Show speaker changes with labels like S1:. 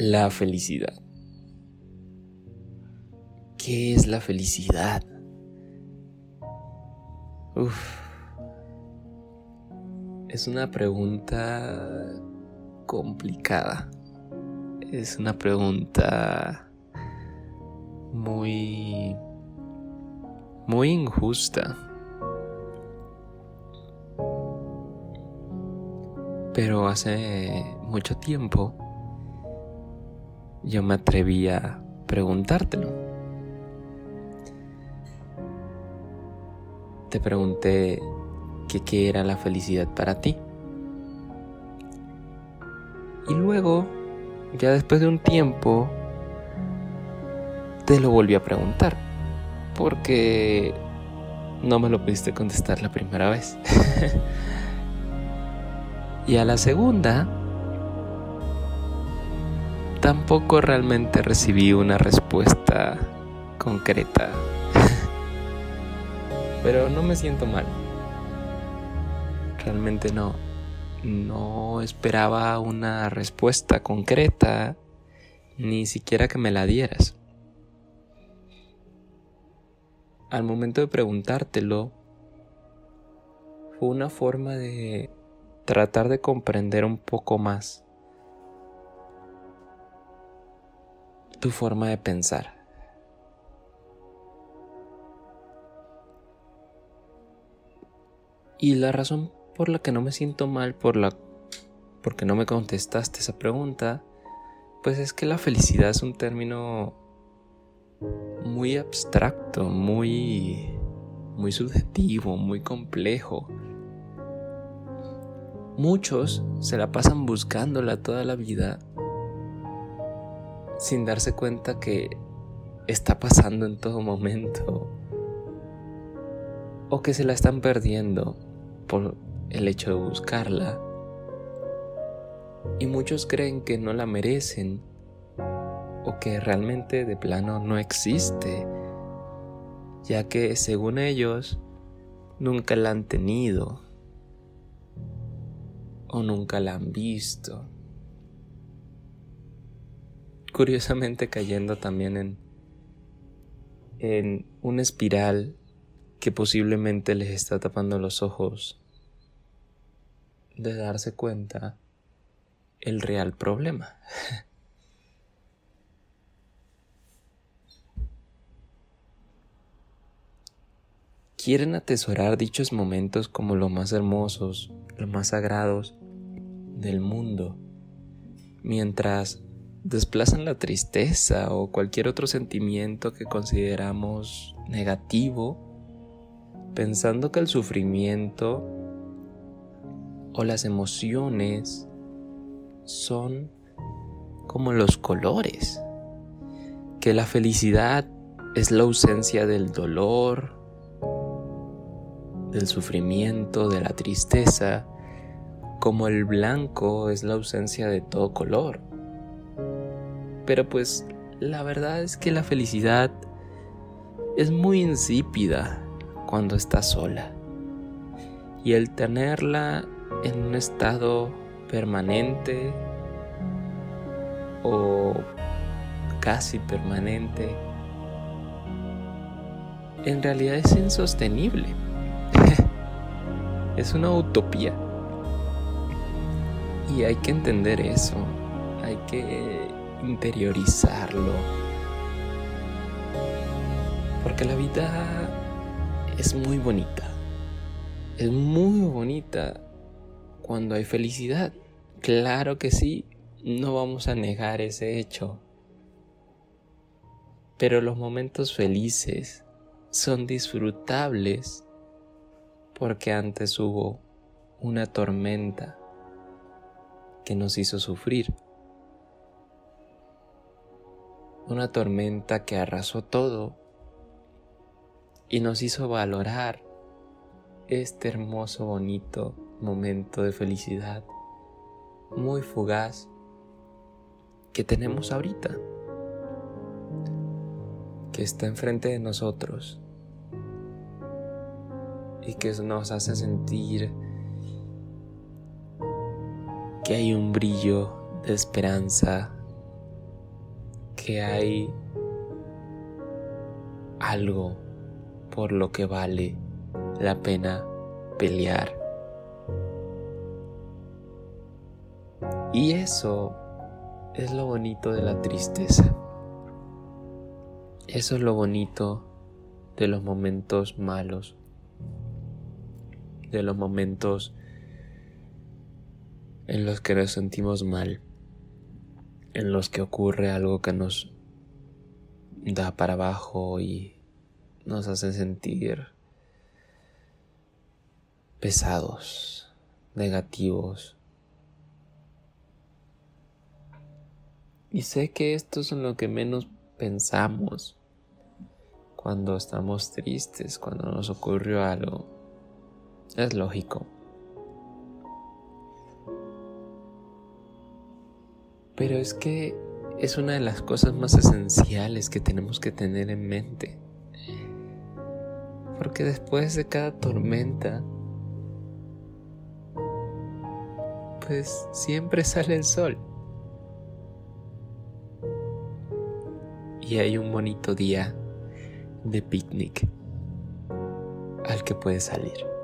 S1: La felicidad. ¿Qué es la felicidad? Uf. Es una pregunta complicada. Es una pregunta muy muy injusta. Pero hace mucho tiempo yo me atreví a preguntártelo. Te pregunté que qué era la felicidad para ti. Y luego, ya después de un tiempo, te lo volví a preguntar. Porque no me lo pudiste contestar la primera vez. y a la segunda, tampoco realmente recibí una respuesta concreta. Pero no me siento mal. Realmente no. No esperaba una respuesta concreta, ni siquiera que me la dieras. Al momento de preguntártelo, fue una forma de tratar de comprender un poco más tu forma de pensar. Y la razón por la que no me siento mal por la porque no me contestaste esa pregunta, pues es que la felicidad es un término muy abstracto, muy muy subjetivo, muy complejo. Muchos se la pasan buscándola toda la vida sin darse cuenta que está pasando en todo momento o que se la están perdiendo por el hecho de buscarla. Y muchos creen que no la merecen o que realmente de plano no existe, ya que según ellos nunca la han tenido o nunca la han visto curiosamente cayendo también en, en una espiral que posiblemente les está tapando los ojos de darse cuenta el real problema. Quieren atesorar dichos momentos como los más hermosos, los más sagrados del mundo, mientras desplazan la tristeza o cualquier otro sentimiento que consideramos negativo, pensando que el sufrimiento o las emociones son como los colores, que la felicidad es la ausencia del dolor, del sufrimiento, de la tristeza, como el blanco es la ausencia de todo color. Pero pues la verdad es que la felicidad es muy insípida cuando estás sola. Y el tenerla en un estado permanente o casi permanente, en realidad es insostenible. es una utopía. Y hay que entender eso. Hay que interiorizarlo. Porque la vida es muy bonita. Es muy bonita cuando hay felicidad. Claro que sí, no vamos a negar ese hecho. Pero los momentos felices son disfrutables porque antes hubo una tormenta que nos hizo sufrir una tormenta que arrasó todo y nos hizo valorar este hermoso, bonito momento de felicidad, muy fugaz, que tenemos ahorita, que está enfrente de nosotros y que nos hace sentir que hay un brillo de esperanza que hay algo por lo que vale la pena pelear. Y eso es lo bonito de la tristeza. Eso es lo bonito de los momentos malos, de los momentos en los que nos sentimos mal, en los que ocurre algo que nos da para abajo y nos hace sentir pesados, negativos. Y sé que esto es en lo que menos pensamos cuando estamos tristes, cuando nos ocurrió algo. Es lógico. Pero es que es una de las cosas más esenciales que tenemos que tener en mente. Porque después de cada tormenta, pues siempre sale el sol. Y hay un bonito día de picnic al que puedes salir.